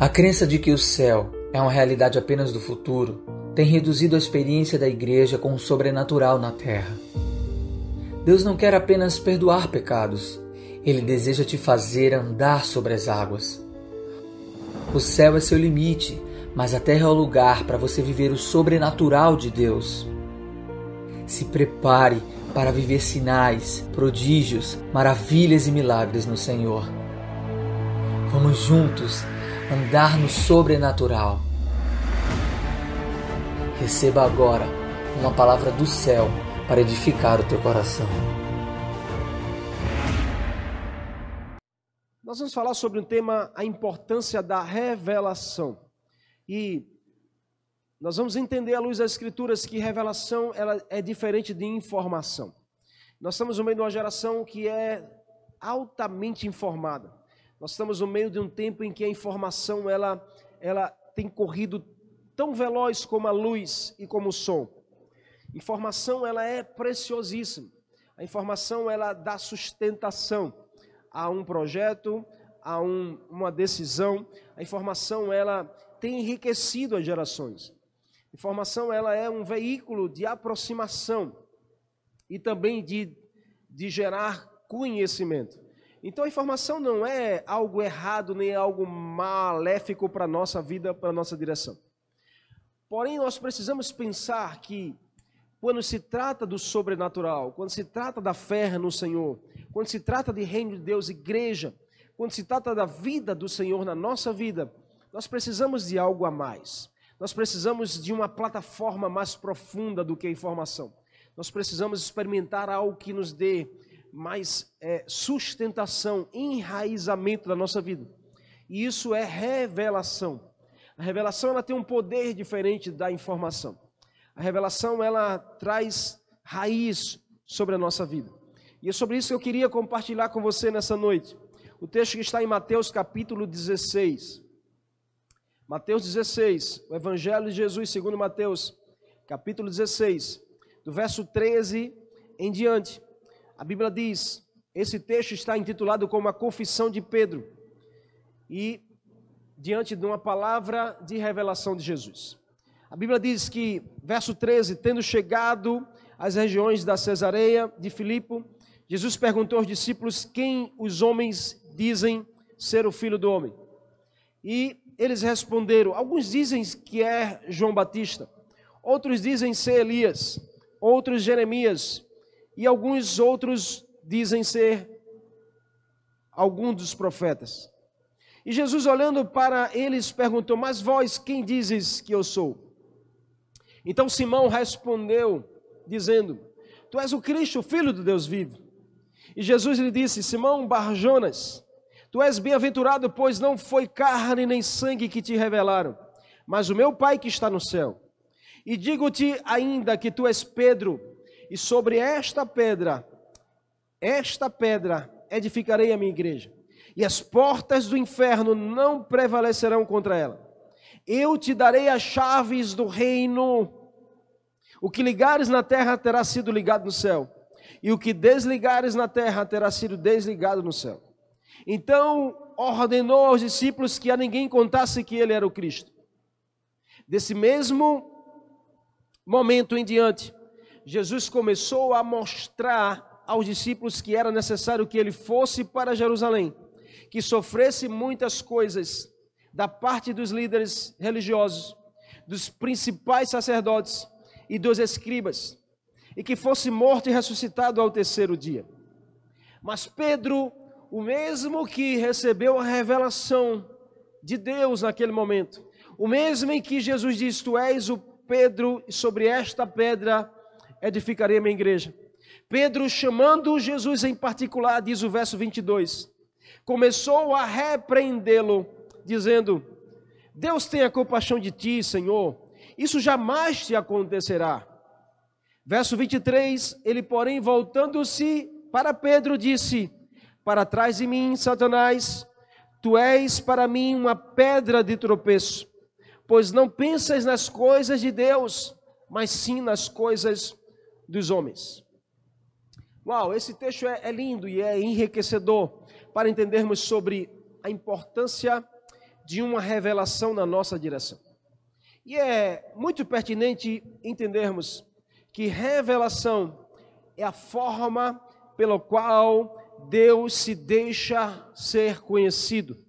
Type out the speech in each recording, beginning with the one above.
A crença de que o céu é uma realidade apenas do futuro tem reduzido a experiência da igreja com o sobrenatural na terra. Deus não quer apenas perdoar pecados, ele deseja te fazer andar sobre as águas. O céu é seu limite, mas a terra é o lugar para você viver o sobrenatural de Deus. Se prepare para viver sinais, prodígios, maravilhas e milagres no Senhor. Vamos juntos andar no sobrenatural. Receba agora uma palavra do céu para edificar o teu coração. Nós vamos falar sobre um tema, a importância da revelação. E nós vamos entender à luz das escrituras que revelação ela é diferente de informação. Nós estamos no meio de uma geração que é altamente informada. Nós estamos no meio de um tempo em que a informação ela, ela tem corrido tão veloz como a luz e como o som. Informação ela é preciosíssima. A informação ela dá sustentação a um projeto, a um, uma decisão. A informação ela tem enriquecido as gerações. Informação ela é um veículo de aproximação e também de, de gerar conhecimento. Então a informação não é algo errado nem algo maléfico para a nossa vida, para a nossa direção. Porém, nós precisamos pensar que quando se trata do sobrenatural, quando se trata da fé no Senhor, quando se trata de reino de Deus, igreja, quando se trata da vida do Senhor na nossa vida, nós precisamos de algo a mais. Nós precisamos de uma plataforma mais profunda do que a informação. Nós precisamos experimentar algo que nos dê mais é, sustentação, enraizamento da nossa vida. E isso é revelação. A revelação ela tem um poder diferente da informação. A revelação ela traz raiz sobre a nossa vida. E é sobre isso que eu queria compartilhar com você nessa noite. O texto que está em Mateus capítulo 16. Mateus 16, o Evangelho de Jesus segundo Mateus, capítulo 16, do verso 13 em diante. A Bíblia diz, esse texto está intitulado como a confissão de Pedro. E diante de uma palavra de revelação de Jesus. A Bíblia diz que, verso 13, tendo chegado às regiões da Cesareia de Filipe, Jesus perguntou aos discípulos quem os homens dizem ser o filho do homem. E eles responderam: alguns dizem que é João Batista, outros dizem ser Elias, outros Jeremias, e alguns outros dizem ser algum dos profetas. E Jesus, olhando para eles, perguntou: Mas vós, quem dizes que eu sou? Então Simão respondeu, dizendo: Tu és o Cristo, filho do Deus vivo. E Jesus lhe disse: Simão Barjonas, tu és bem-aventurado, pois não foi carne nem sangue que te revelaram, mas o meu Pai que está no céu. E digo-te ainda que tu és Pedro, e sobre esta pedra, esta pedra, edificarei a minha igreja, e as portas do inferno não prevalecerão contra ela. Eu te darei as chaves do reino. O que ligares na terra terá sido ligado no céu, e o que desligares na terra terá sido desligado no céu. Então ordenou aos discípulos que a ninguém contasse que ele era o Cristo. Desse mesmo momento em diante, Jesus começou a mostrar aos discípulos que era necessário que ele fosse para Jerusalém, que sofresse muitas coisas da parte dos líderes religiosos, dos principais sacerdotes e dos escribas, e que fosse morto e ressuscitado ao terceiro dia. Mas Pedro, o mesmo que recebeu a revelação de Deus naquele momento, o mesmo em que Jesus disse: Tu és o Pedro, e sobre esta pedra edificarei a minha igreja. Pedro, chamando Jesus em particular, diz o verso 22, começou a repreendê-lo, dizendo: Deus tenha compaixão de ti, Senhor, isso jamais te acontecerá. Verso 23, ele, porém, voltando-se para Pedro, disse: Para trás de mim, Satanás, tu és para mim uma pedra de tropeço, pois não pensas nas coisas de Deus, mas sim nas coisas dos homens. Uau, esse texto é, é lindo e é enriquecedor para entendermos sobre a importância de uma revelação na nossa direção. E é muito pertinente entendermos que revelação é a forma pela qual Deus se deixa ser conhecido.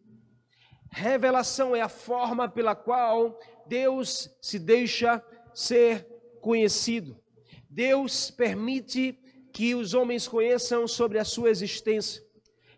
Revelação é a forma pela qual Deus se deixa ser conhecido. Deus permite que os homens conheçam sobre a sua existência.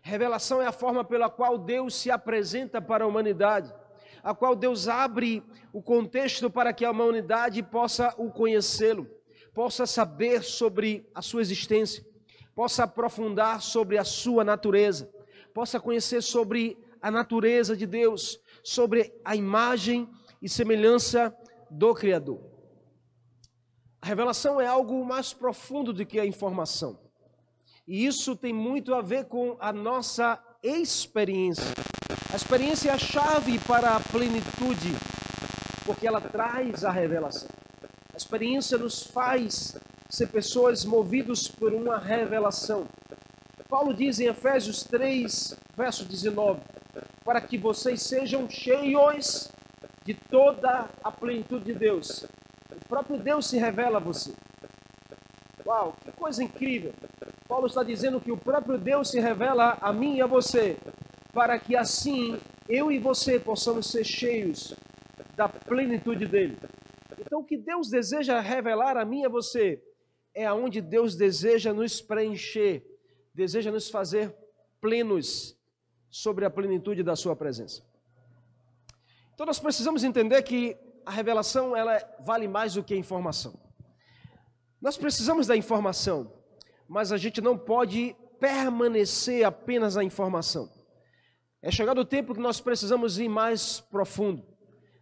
Revelação é a forma pela qual Deus se apresenta para a humanidade, a qual Deus abre o contexto para que a humanidade possa o conhecê-lo, possa saber sobre a sua existência, possa aprofundar sobre a sua natureza, possa conhecer sobre a natureza de Deus, sobre a imagem e semelhança do Criador. A revelação é algo mais profundo do que a informação. E isso tem muito a ver com a nossa experiência. A experiência é a chave para a plenitude, porque ela traz a revelação. A experiência nos faz ser pessoas movidos por uma revelação. Paulo diz em Efésios 3, verso 19: Para que vocês sejam cheios de toda a plenitude de Deus. O próprio Deus se revela a você. Uau, que coisa incrível! Paulo está dizendo que o próprio Deus se revela a mim e a você, para que assim eu e você possamos ser cheios da plenitude dele. Então, o que Deus deseja revelar a mim e a você é aonde Deus deseja nos preencher, deseja nos fazer plenos sobre a plenitude da sua presença. Então nós precisamos entender que a revelação ela vale mais do que a informação. Nós precisamos da informação, mas a gente não pode permanecer apenas na informação. É chegado o tempo que nós precisamos ir mais profundo.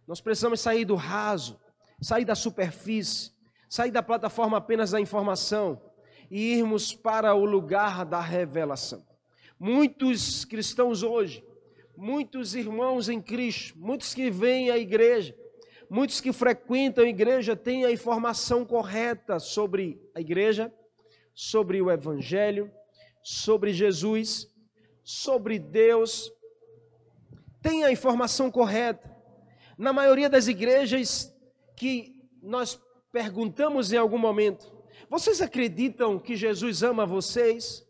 Nós precisamos sair do raso, sair da superfície, sair da plataforma apenas da informação e irmos para o lugar da revelação. Muitos cristãos hoje, muitos irmãos em Cristo, muitos que vêm à igreja, muitos que frequentam a igreja têm a informação correta sobre a igreja, sobre o evangelho, sobre Jesus, sobre Deus, tem a informação correta. Na maioria das igrejas que nós perguntamos em algum momento: vocês acreditam que Jesus ama vocês?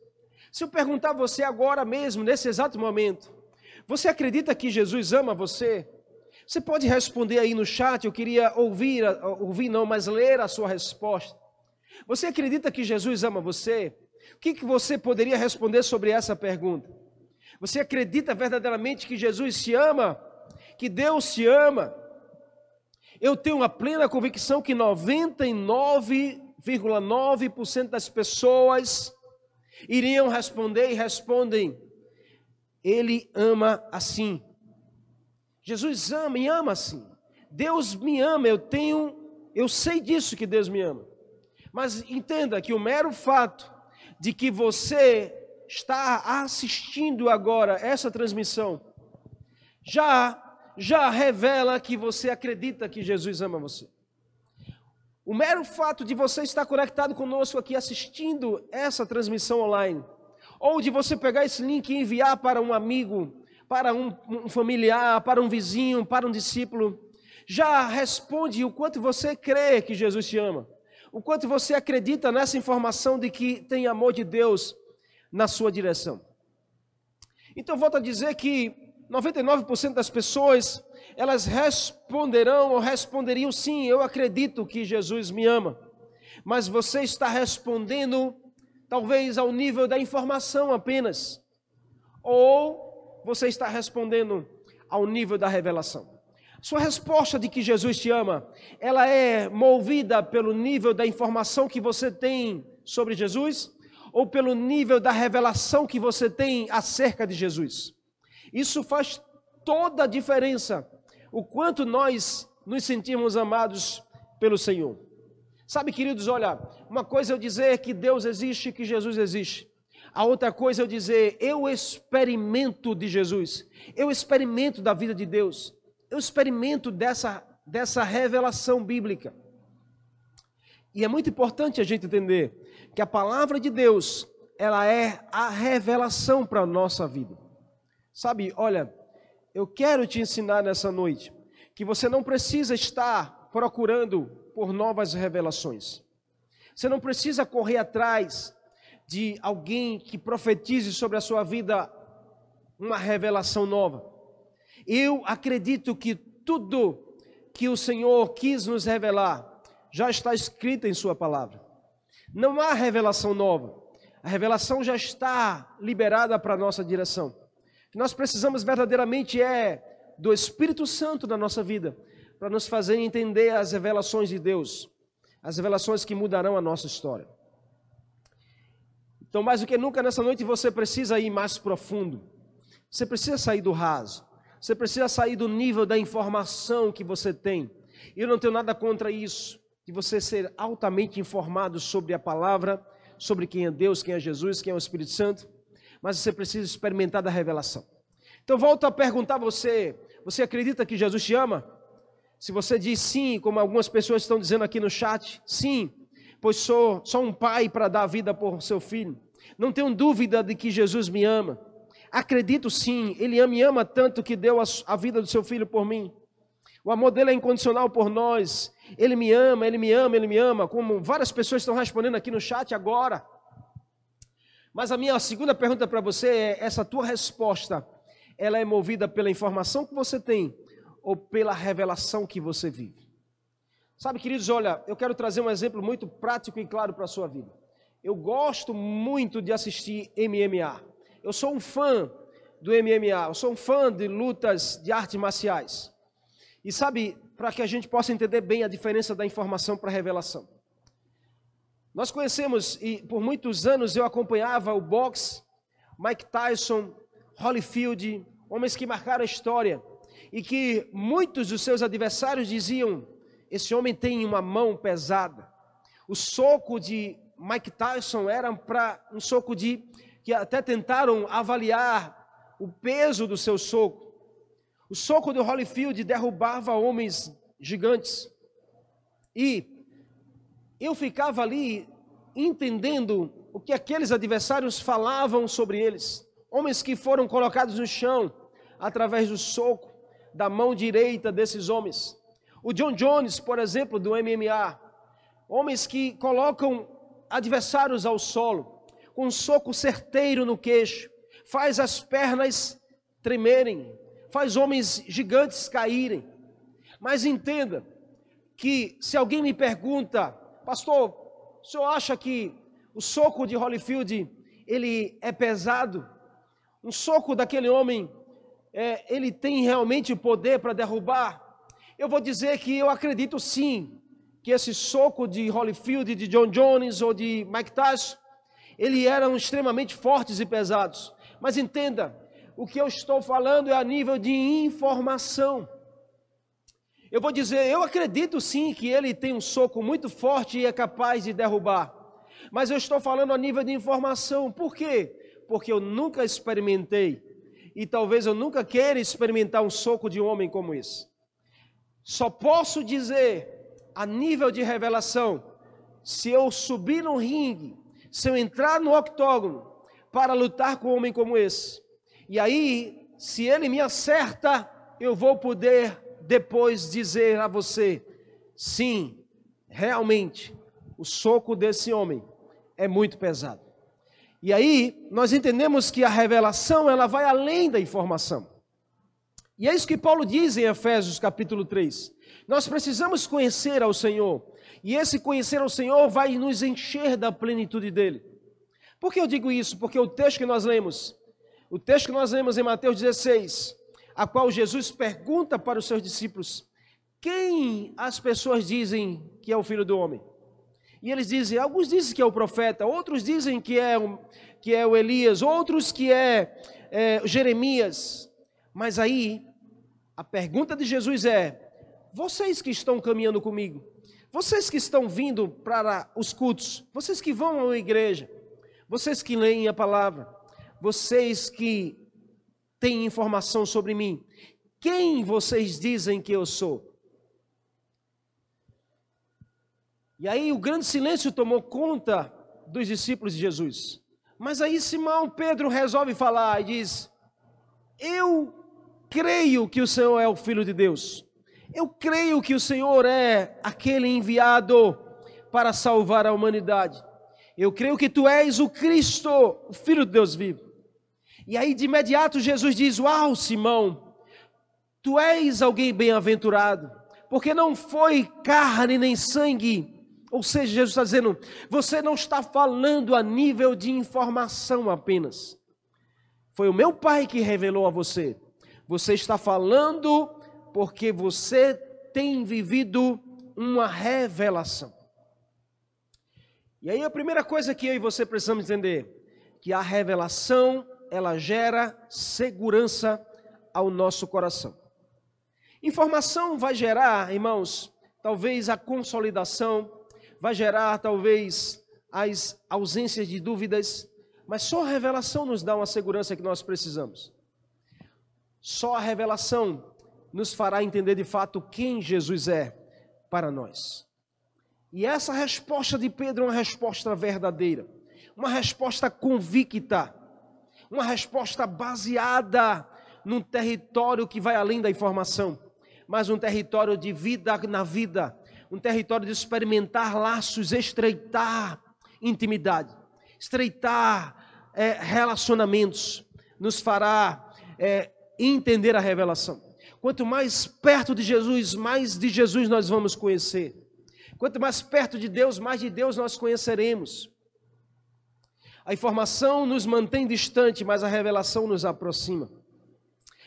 Se eu perguntar a você agora mesmo, nesse exato momento, você acredita que Jesus ama você? Você pode responder aí no chat, eu queria ouvir, ouvir não, mas ler a sua resposta. Você acredita que Jesus ama você? O que, que você poderia responder sobre essa pergunta? Você acredita verdadeiramente que Jesus se ama? Que Deus se ama? Eu tenho uma plena convicção que 99,9% das pessoas iriam responder e respondem: Ele ama assim. Jesus ama e ama assim. Deus me ama, eu tenho, eu sei disso que Deus me ama. Mas entenda que o mero fato de que você está assistindo agora essa transmissão já já revela que você acredita que Jesus ama você. O mero fato de você estar conectado conosco aqui assistindo essa transmissão online, ou de você pegar esse link e enviar para um amigo, para um, um familiar, para um vizinho, para um discípulo, já responde o quanto você crê que Jesus te ama, o quanto você acredita nessa informação de que tem amor de Deus na sua direção. Então, volto a dizer que 99% das pessoas, elas responderão ou responderiam sim, eu acredito que Jesus me ama. Mas você está respondendo talvez ao nível da informação apenas, ou você está respondendo ao nível da revelação. Sua resposta de que Jesus te ama, ela é movida pelo nível da informação que você tem sobre Jesus ou pelo nível da revelação que você tem acerca de Jesus? Isso faz toda a diferença, o quanto nós nos sentimos amados pelo Senhor. Sabe, queridos, olha, uma coisa é eu dizer que Deus existe, que Jesus existe. A outra coisa é eu dizer, eu experimento de Jesus, eu experimento da vida de Deus, eu experimento dessa, dessa revelação bíblica. E é muito importante a gente entender que a palavra de Deus, ela é a revelação para a nossa vida. Sabe, olha, eu quero te ensinar nessa noite que você não precisa estar procurando por novas revelações. Você não precisa correr atrás de alguém que profetize sobre a sua vida uma revelação nova. Eu acredito que tudo que o Senhor quis nos revelar já está escrito em Sua palavra. Não há revelação nova. A revelação já está liberada para a nossa direção. O que nós precisamos verdadeiramente é do Espírito Santo na nossa vida, para nos fazer entender as revelações de Deus, as revelações que mudarão a nossa história. Então, mais do que nunca nessa noite, você precisa ir mais profundo. Você precisa sair do raso. Você precisa sair do nível da informação que você tem. E eu não tenho nada contra isso, de você ser altamente informado sobre a palavra, sobre quem é Deus, quem é Jesus, quem é o Espírito Santo, mas você precisa experimentar da revelação. Então, volto a perguntar a você: você acredita que Jesus te ama? Se você diz sim, como algumas pessoas estão dizendo aqui no chat, sim, pois sou só um pai para dar a vida por seu filho. Não tenho dúvida de que Jesus me ama. Acredito sim, Ele me ama tanto que deu a vida do seu filho por mim. O amor dele é incondicional por nós. Ele me ama, ele me ama, ele me ama, como várias pessoas estão respondendo aqui no chat agora. Mas a minha segunda pergunta para você é: essa tua resposta, ela é movida pela informação que você tem ou pela revelação que você vive? Sabe, queridos, olha, eu quero trazer um exemplo muito prático e claro para a sua vida. Eu gosto muito de assistir MMA. Eu sou um fã do MMA, eu sou um fã de lutas de artes marciais. E sabe, para que a gente possa entender bem a diferença da informação para a revelação. Nós conhecemos, e por muitos anos eu acompanhava o boxe, Mike Tyson, Holyfield, homens que marcaram a história, e que muitos dos seus adversários diziam: esse homem tem uma mão pesada. O soco de Mike Tyson era para um soco de que até tentaram avaliar o peso do seu soco. O soco do Holyfield derrubava homens gigantes. E eu ficava ali entendendo o que aqueles adversários falavam sobre eles. Homens que foram colocados no chão através do soco da mão direita desses homens. O John Jones, por exemplo, do MMA. Homens que colocam adversários ao solo com um soco certeiro no queixo, faz as pernas tremerem, faz homens gigantes caírem. Mas entenda que se alguém me pergunta, pastor, o senhor acha que o soco de Holyfield ele é pesado? Um soco daquele homem, é, ele tem realmente poder para derrubar? Eu vou dizer que eu acredito sim que esse soco de Holyfield, de John Jones ou de Mike Tyson eles eram extremamente fortes e pesados. Mas entenda, o que eu estou falando é a nível de informação. Eu vou dizer, eu acredito sim que ele tem um soco muito forte e é capaz de derrubar. Mas eu estou falando a nível de informação. Por quê? Porque eu nunca experimentei e talvez eu nunca queira experimentar um soco de um homem como esse. Só posso dizer a nível de revelação se eu subir no ringue se eu entrar no octógono para lutar com um homem como esse, e aí, se ele me acerta, eu vou poder depois dizer a você: sim, realmente, o soco desse homem é muito pesado. E aí, nós entendemos que a revelação, ela vai além da informação. E é isso que Paulo diz em Efésios capítulo 3. Nós precisamos conhecer ao Senhor e esse conhecer ao Senhor vai nos encher da plenitude dele. Por que eu digo isso? Porque o texto que nós lemos, o texto que nós lemos em Mateus 16, a qual Jesus pergunta para os seus discípulos: quem as pessoas dizem que é o filho do homem? E eles dizem, alguns dizem que é o profeta, outros dizem que é, o, que é o Elias, outros que é, é Jeremias. Mas aí, a pergunta de Jesus é: vocês que estão caminhando comigo, vocês que estão vindo para os cultos, vocês que vão à igreja, vocês que leem a palavra, vocês que têm informação sobre mim, quem vocês dizem que eu sou? E aí o grande silêncio tomou conta dos discípulos de Jesus. Mas aí Simão Pedro resolve falar e diz: Eu creio que o Senhor é o Filho de Deus. Eu creio que o Senhor é aquele enviado para salvar a humanidade. Eu creio que tu és o Cristo, o Filho de Deus vivo. E aí de imediato Jesus diz: Uau, Simão, tu és alguém bem-aventurado, porque não foi carne nem sangue. Ou seja, Jesus está dizendo: você não está falando a nível de informação apenas. Foi o meu Pai que revelou a você. Você está falando porque você tem vivido uma revelação. E aí a primeira coisa que eu e você precisamos entender, que a revelação, ela gera segurança ao nosso coração. Informação vai gerar, irmãos, talvez a consolidação, vai gerar talvez as ausências de dúvidas, mas só a revelação nos dá uma segurança que nós precisamos. Só a revelação nos fará entender de fato quem Jesus é para nós. E essa resposta de Pedro é uma resposta verdadeira, uma resposta convicta, uma resposta baseada num território que vai além da informação, mas um território de vida na vida, um território de experimentar laços, estreitar intimidade, estreitar é, relacionamentos, nos fará é, entender a revelação. Quanto mais perto de Jesus, mais de Jesus nós vamos conhecer. Quanto mais perto de Deus, mais de Deus nós conheceremos. A informação nos mantém distante, mas a revelação nos aproxima.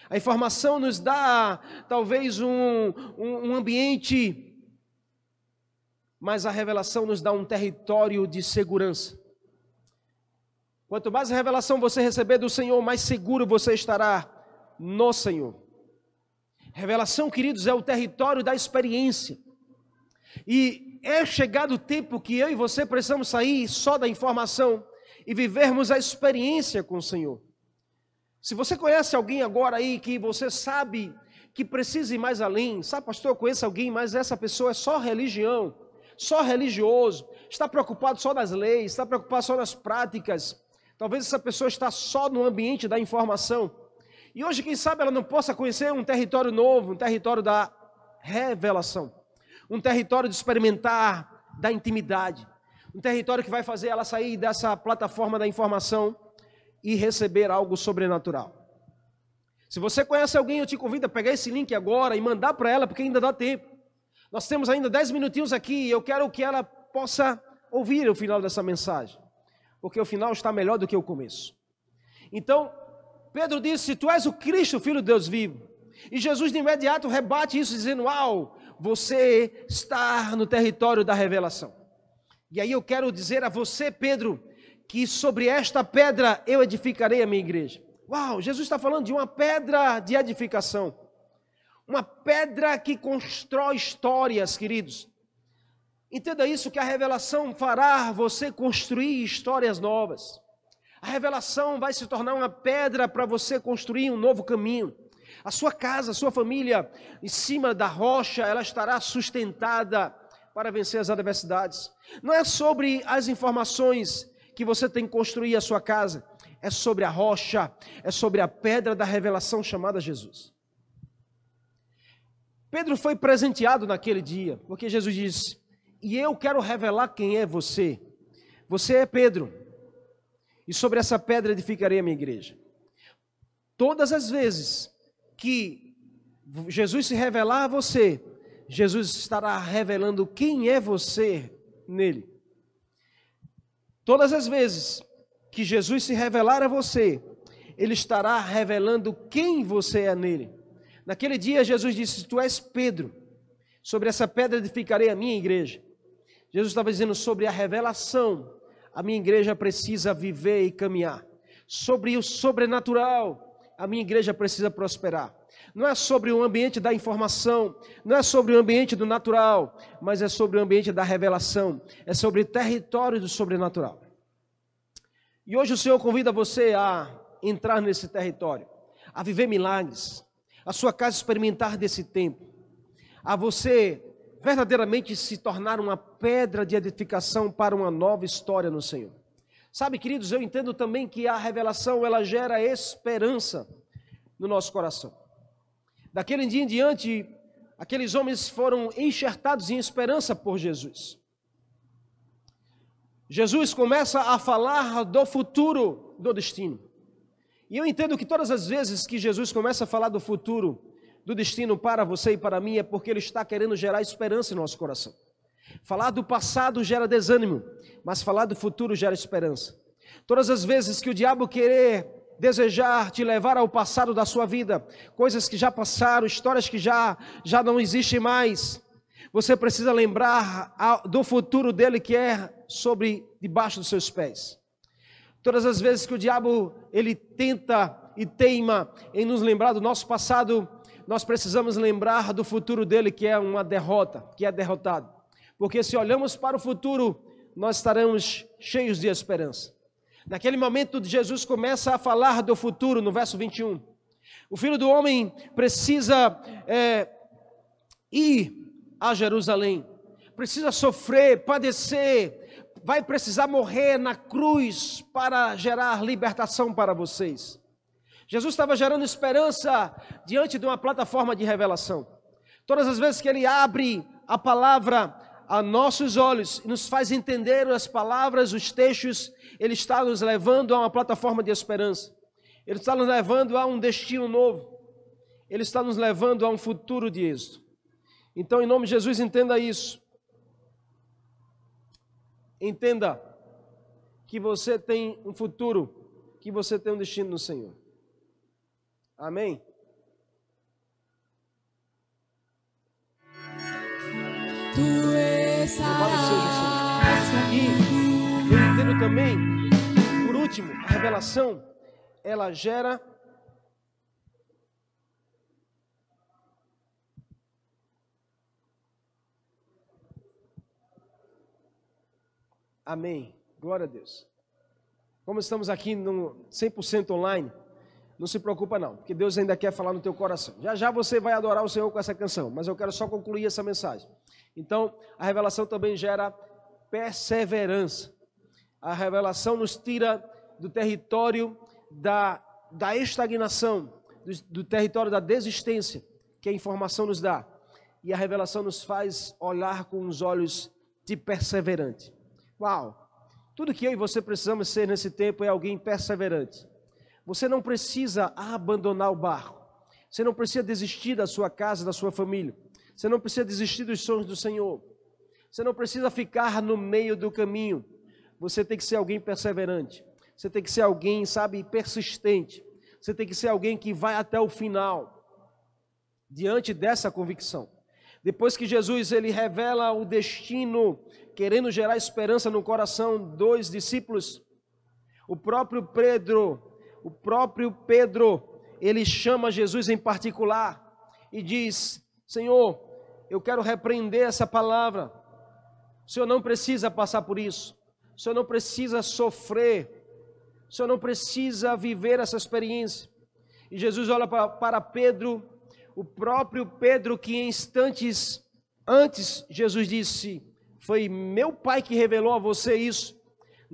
A informação nos dá talvez um, um, um ambiente, mas a revelação nos dá um território de segurança. Quanto mais revelação você receber do Senhor, mais seguro você estará no Senhor. Revelação, queridos, é o território da experiência. E é chegado o tempo que eu e você precisamos sair só da informação e vivermos a experiência com o Senhor. Se você conhece alguém agora aí que você sabe que precisa ir mais além, sabe, pastor, eu conheço alguém, mas essa pessoa é só religião, só religioso, está preocupado só nas leis, está preocupado só nas práticas. Talvez essa pessoa está só no ambiente da informação. E hoje, quem sabe, ela não possa conhecer um território novo, um território da revelação um território de experimentar da intimidade, um território que vai fazer ela sair dessa plataforma da informação e receber algo sobrenatural. Se você conhece alguém, eu te convido a pegar esse link agora e mandar para ela, porque ainda dá tempo. Nós temos ainda 10 minutinhos aqui e eu quero que ela possa ouvir o final dessa mensagem, porque o final está melhor do que o começo. Então, Pedro disse: Tu és o Cristo, filho de Deus vivo. E Jesus de imediato rebate isso, dizendo: Uau, você está no território da revelação. E aí eu quero dizer a você, Pedro, que sobre esta pedra eu edificarei a minha igreja. Uau, Jesus está falando de uma pedra de edificação. Uma pedra que constrói histórias, queridos. Entenda isso que a revelação fará você construir histórias novas. A revelação vai se tornar uma pedra para você construir um novo caminho. A sua casa, a sua família, em cima da rocha, ela estará sustentada para vencer as adversidades. Não é sobre as informações que você tem que construir a sua casa, é sobre a rocha, é sobre a pedra da revelação chamada Jesus. Pedro foi presenteado naquele dia, porque Jesus disse: E eu quero revelar quem é você. Você é Pedro, e sobre essa pedra edificarei a minha igreja. Todas as vezes que Jesus se revelar a você, Jesus estará revelando quem é você nele. Todas as vezes que Jesus se revelar a você, ele estará revelando quem você é nele. Naquele dia, Jesus disse: Tu és Pedro, sobre essa pedra edificarei a minha igreja. Jesus estava dizendo sobre a revelação, a minha igreja precisa viver e caminhar. Sobre o sobrenatural, a minha igreja precisa prosperar. Não é sobre o ambiente da informação, não é sobre o ambiente do natural, mas é sobre o ambiente da revelação, é sobre território do sobrenatural. E hoje o Senhor convida você a entrar nesse território, a viver milagres, a sua casa experimentar desse tempo, a você verdadeiramente se tornar uma pedra de edificação para uma nova história no Senhor. Sabe, queridos, eu entendo também que a revelação ela gera esperança no nosso coração. Daquele dia em diante, aqueles homens foram enxertados em esperança por Jesus. Jesus começa a falar do futuro do destino. E eu entendo que todas as vezes que Jesus começa a falar do futuro, do destino para você e para mim, é porque ele está querendo gerar esperança em nosso coração. Falar do passado gera desânimo, mas falar do futuro gera esperança. Todas as vezes que o diabo querer desejar te levar ao passado da sua vida, coisas que já passaram, histórias que já já não existem mais, você precisa lembrar do futuro dele que é sobre debaixo dos seus pés. Todas as vezes que o diabo ele tenta e teima em nos lembrar do nosso passado, nós precisamos lembrar do futuro dele que é uma derrota, que é derrotado. Porque se olhamos para o futuro, nós estaremos cheios de esperança. Naquele momento, Jesus começa a falar do futuro, no verso 21. O filho do homem precisa é, ir a Jerusalém, precisa sofrer, padecer, vai precisar morrer na cruz para gerar libertação para vocês. Jesus estava gerando esperança diante de uma plataforma de revelação. Todas as vezes que ele abre a palavra a nossos olhos e nos faz entender as palavras, os textos, ele está nos levando a uma plataforma de esperança. Ele está nos levando a um destino novo. Ele está nos levando a um futuro de êxito. Então, em nome de Jesus, entenda isso. Entenda que você tem um futuro, que você tem um destino no Senhor. Amém? Tu és E eu entendo também, por último, a revelação, ela gera Amém. Glória a Deus. Como estamos aqui no 100% online, não se preocupa não, porque Deus ainda quer falar no teu coração. Já já você vai adorar o Senhor com essa canção, mas eu quero só concluir essa mensagem. Então, a revelação também gera perseverança. A revelação nos tira do território da, da estagnação, do, do território da desistência, que a informação nos dá. E a revelação nos faz olhar com os olhos de perseverante. Uau! Tudo que eu e você precisamos ser nesse tempo é alguém perseverante. Você não precisa abandonar o barco. Você não precisa desistir da sua casa, da sua família. Você não precisa desistir dos sonhos do Senhor. Você não precisa ficar no meio do caminho. Você tem que ser alguém perseverante. Você tem que ser alguém, sabe, persistente. Você tem que ser alguém que vai até o final. Diante dessa convicção. Depois que Jesus ele revela o destino querendo gerar esperança no coração dos discípulos. O próprio Pedro, o próprio Pedro, ele chama Jesus em particular e diz: Senhor, eu quero repreender essa palavra. O Senhor não precisa passar por isso. O Senhor não precisa sofrer. O Senhor não precisa viver essa experiência. E Jesus olha para, Pedro, o próprio Pedro que em instantes antes Jesus disse: foi meu pai que revelou a você isso.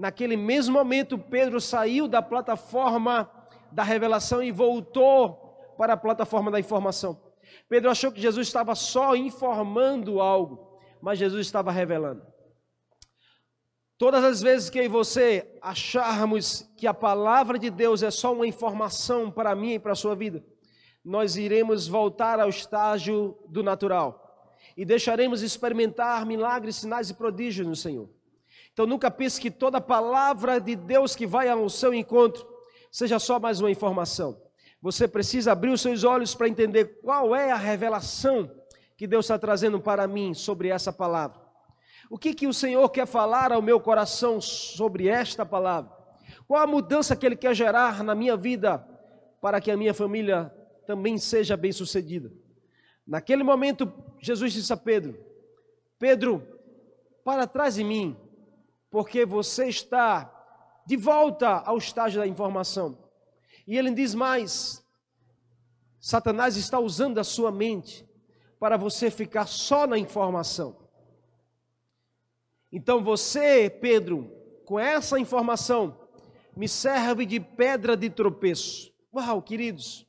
Naquele mesmo momento, Pedro saiu da plataforma da revelação e voltou para a plataforma da informação. Pedro achou que Jesus estava só informando algo, mas Jesus estava revelando. Todas as vezes que eu e você acharmos que a palavra de Deus é só uma informação para mim e para a sua vida, nós iremos voltar ao estágio do natural e deixaremos experimentar milagres, sinais e prodígios no Senhor. Então nunca pense que toda palavra de Deus que vai ao seu encontro seja só mais uma informação. Você precisa abrir os seus olhos para entender qual é a revelação que Deus está trazendo para mim sobre essa palavra. O que, que o Senhor quer falar ao meu coração sobre esta palavra? Qual a mudança que Ele quer gerar na minha vida para que a minha família também seja bem sucedida? Naquele momento, Jesus disse a Pedro: Pedro, para trás de mim, porque você está de volta ao estágio da informação. E ele diz mais: Satanás está usando a sua mente para você ficar só na informação. Então você, Pedro, com essa informação, me serve de pedra de tropeço. Uau, queridos,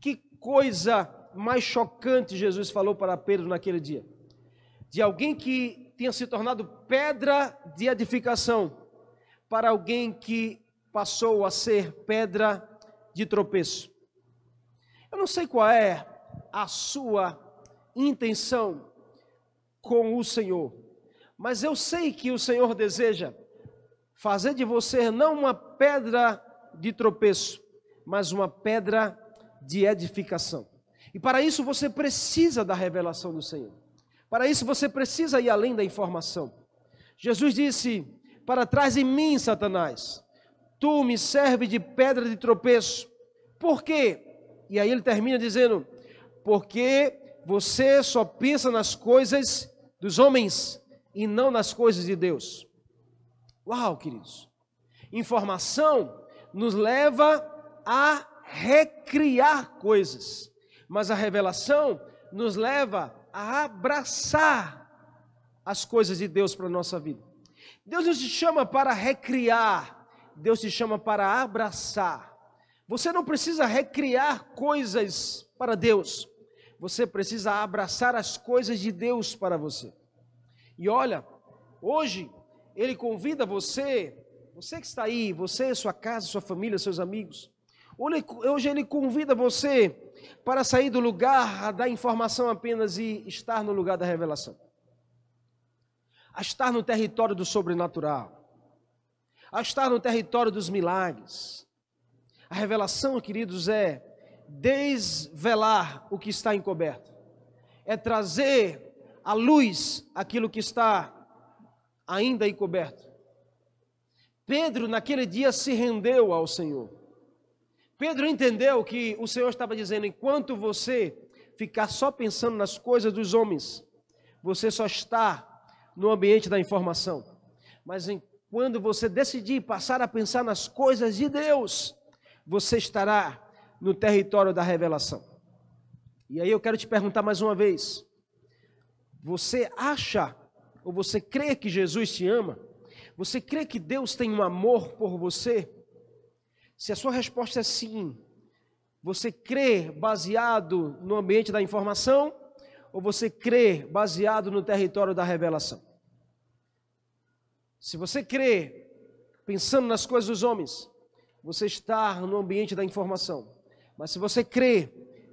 que coisa mais chocante Jesus falou para Pedro naquele dia? De alguém que tinha se tornado pedra de edificação para alguém que passou a ser pedra de tropeço. Eu não sei qual é a sua intenção com o Senhor, mas eu sei que o Senhor deseja fazer de você não uma pedra de tropeço, mas uma pedra de edificação. E para isso você precisa da revelação do Senhor. Para isso você precisa ir além da informação. Jesus disse: Para trás de mim, Satanás, tu me serves de pedra de tropeço. Por quê? E aí ele termina dizendo: Porque você só pensa nas coisas dos homens e não nas coisas de Deus. Uau, queridos. Informação nos leva a recriar coisas, mas a revelação nos leva a abraçar as coisas de Deus para a nossa vida. Deus não te chama para recriar, Deus te chama para abraçar. Você não precisa recriar coisas para Deus, você precisa abraçar as coisas de Deus para você. E olha, hoje Ele convida você, você que está aí, você, sua casa, sua família, seus amigos, Hoje ele convida você para sair do lugar da informação apenas e estar no lugar da revelação. A estar no território do sobrenatural. A estar no território dos milagres. A revelação, queridos, é desvelar o que está encoberto. É trazer à luz aquilo que está ainda encoberto. Pedro, naquele dia, se rendeu ao Senhor. Pedro entendeu que o Senhor estava dizendo: enquanto você ficar só pensando nas coisas dos homens, você só está no ambiente da informação. Mas em, quando você decidir passar a pensar nas coisas de Deus, você estará no território da revelação. E aí eu quero te perguntar mais uma vez: você acha ou você crê que Jesus te ama? Você crê que Deus tem um amor por você? Se a sua resposta é sim, você crê baseado no ambiente da informação ou você crê baseado no território da revelação? Se você crê pensando nas coisas dos homens, você está no ambiente da informação. Mas se você crê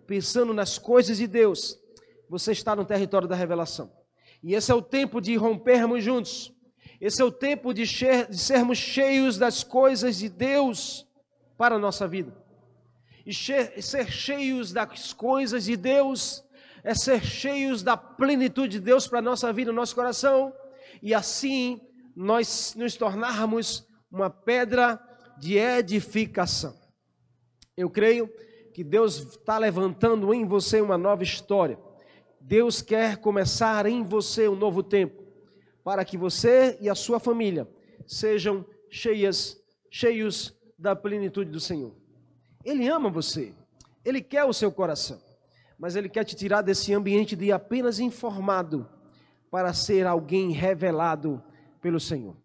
pensando nas coisas de Deus, você está no território da revelação. E esse é o tempo de rompermos juntos. Esse é o tempo de, de sermos cheios das coisas de Deus para a nossa vida. E ser cheios das coisas de Deus é ser cheios da plenitude de Deus para a nossa vida, no nosso coração, e assim nós nos tornarmos uma pedra de edificação. Eu creio que Deus está levantando em você uma nova história. Deus quer começar em você um novo tempo, para que você e a sua família sejam cheias, cheios da plenitude do Senhor. Ele ama você, ele quer o seu coração, mas ele quer te tirar desse ambiente de apenas informado para ser alguém revelado pelo Senhor.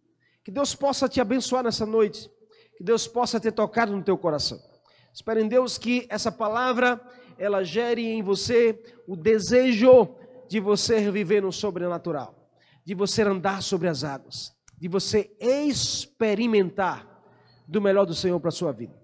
Que Deus possa te abençoar nessa noite, que Deus possa ter tocado no teu coração. Espero em Deus que essa palavra ela gere em você o desejo de você viver no sobrenatural, de você andar sobre as águas, de você experimentar do melhor do Senhor para a sua vida.